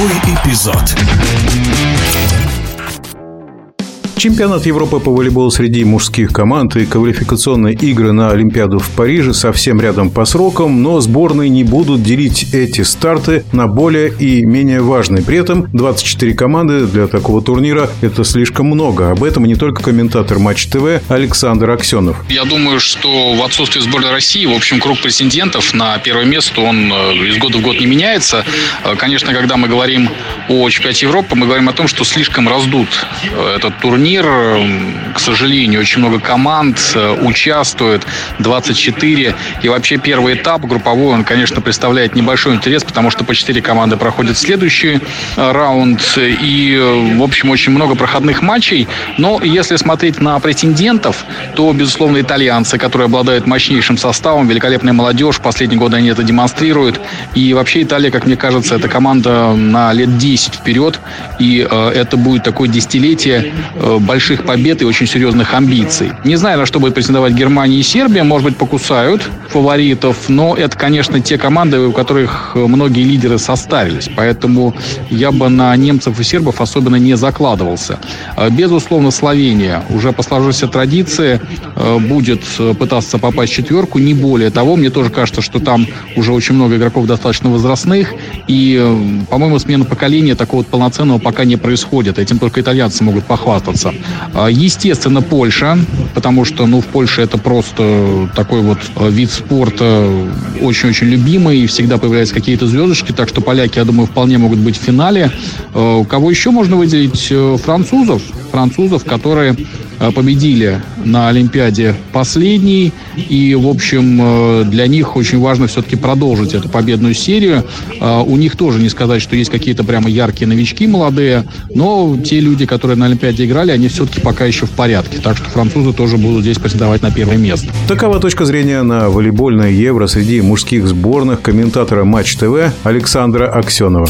Сороковой эпизод. Чемпионат Европы по волейболу среди мужских команд и квалификационные игры на Олимпиаду в Париже совсем рядом по срокам, но сборные не будут делить эти старты на более и менее важные. При этом 24 команды для такого турнира – это слишком много. Об этом не только комментатор Матч ТВ Александр Аксенов. Я думаю, что в отсутствии сборной России, в общем, круг претендентов на первое место, он э, из года в год не меняется. Э, конечно, когда мы говорим о чемпионате Европы, мы говорим о том, что слишком раздут э, этот турнир турнир. К сожалению, очень много команд э, участвует, 24. И вообще первый этап групповой, он, конечно, представляет небольшой интерес, потому что по 4 команды проходят следующий э, раунд. И, э, в общем, очень много проходных матчей. Но если смотреть на претендентов, то, безусловно, итальянцы, которые обладают мощнейшим составом, великолепная молодежь, последние годы они это демонстрируют. И вообще Италия, как мне кажется, это команда на лет 10 вперед. И это будет такое десятилетие больших побед и очень серьезных амбиций. Не знаю, на что будет претендовать Германия и Сербия. Может быть, покусают фаворитов, но это, конечно, те команды, у которых многие лидеры состарились. Поэтому я бы на немцев и сербов особенно не закладывался. А, безусловно, Словения уже по сложившейся традиции а, будет пытаться попасть в четверку. Не более того, мне тоже кажется, что там уже очень много игроков достаточно возрастных. И, по-моему, смена поколения такого полноценного пока не происходит. Этим только итальянцы могут похвастаться. А, естественно, Польша, потому что, ну, в Польше это просто такой вот вид спорта очень-очень любимый, и всегда появляются какие-то звездочки, так что поляки, я думаю, вполне могут быть в финале. А, кого еще можно выделить? Э, французов, французов, которые Э, победили на Олимпиаде последний. И, в общем, э, для них очень важно все-таки продолжить эту победную серию. Э, у них тоже не сказать, что есть какие-то прямо яркие новички молодые, но те люди, которые на Олимпиаде играли, они все-таки пока еще в порядке. Так что французы тоже будут здесь претендовать на первое место. Такова точка зрения на волейбольное Евро среди мужских сборных комментатора Матч ТВ Александра Аксенова.